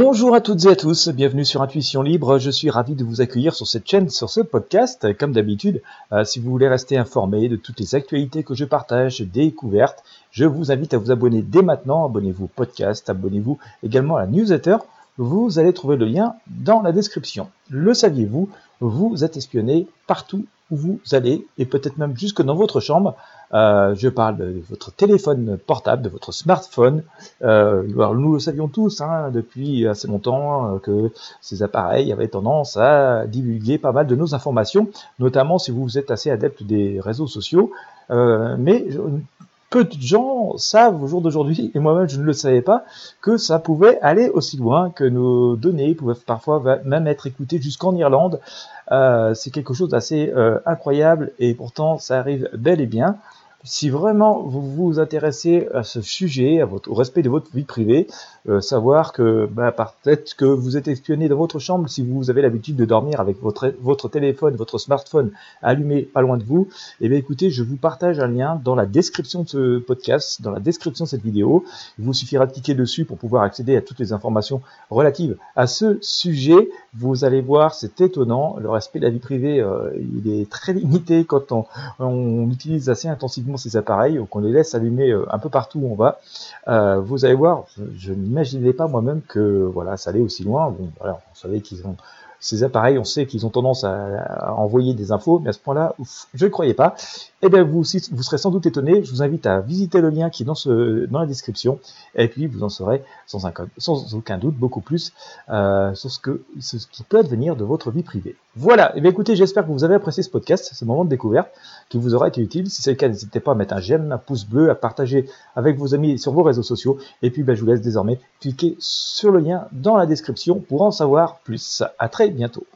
Bonjour à toutes et à tous, bienvenue sur Intuition Libre. Je suis ravi de vous accueillir sur cette chaîne, sur ce podcast. Comme d'habitude, euh, si vous voulez rester informé de toutes les actualités que je partage, découvertes, je vous invite à vous abonner dès maintenant. Abonnez-vous au podcast, abonnez-vous également à la newsletter. Vous allez trouver le lien dans la description. Le saviez-vous Vous êtes espionné partout où vous allez et peut-être même jusque dans votre chambre. Euh, je parle de votre téléphone portable, de votre smartphone. Euh, alors nous le savions tous hein, depuis assez longtemps euh, que ces appareils avaient tendance à divulguer pas mal de nos informations, notamment si vous êtes assez adepte des réseaux sociaux. Euh, mais peu de gens savent au jour d'aujourd'hui, et moi-même je ne le savais pas, que ça pouvait aller aussi loin, que nos données pouvaient parfois même être écoutées jusqu'en Irlande. Euh, c'est quelque chose d'assez euh, incroyable et pourtant ça arrive bel et bien si vraiment vous vous intéressez à ce sujet, au respect de votre vie privée, euh, savoir que bah, peut-être que vous êtes espionné dans votre chambre si vous avez l'habitude de dormir avec votre, votre téléphone, votre smartphone allumé pas loin de vous, eh bien écoutez, je vous partage un lien dans la description de ce podcast, dans la description de cette vidéo. Il vous suffira de cliquer dessus pour pouvoir accéder à toutes les informations relatives à ce sujet. Vous allez voir, c'est étonnant, le respect de la vie privée, euh, il est très limité quand on, utilise assez intensivement ces appareils, ou qu'on les laisse allumer euh, un peu partout où on va, euh, vous allez voir, je, n'imaginais pas moi-même que voilà, ça allait aussi loin. Bon, voilà, on savait qu'ils ont ces appareils, on sait qu'ils ont tendance à, envoyer des infos, mais à ce point-là, je ne croyais pas. Eh bien, vous, vous serez sans doute étonné. Je vous invite à visiter le lien qui est dans, la description, et puis vous en saurez sans, un, sans aucun doute beaucoup plus euh, sur ce, ce qui peut advenir de votre vie privée. Voilà. Eh bien, écoutez, j'espère que vous avez apprécié ce podcast, ce moment de découverte, qui vous aura été utile. Si c'est le cas, n'hésitez pas à mettre un j'aime, un pouce bleu, à partager avec vos amis sur vos réseaux sociaux. Et puis, ben, je vous laisse désormais cliquer sur le lien dans la description pour en savoir plus. À très bientôt.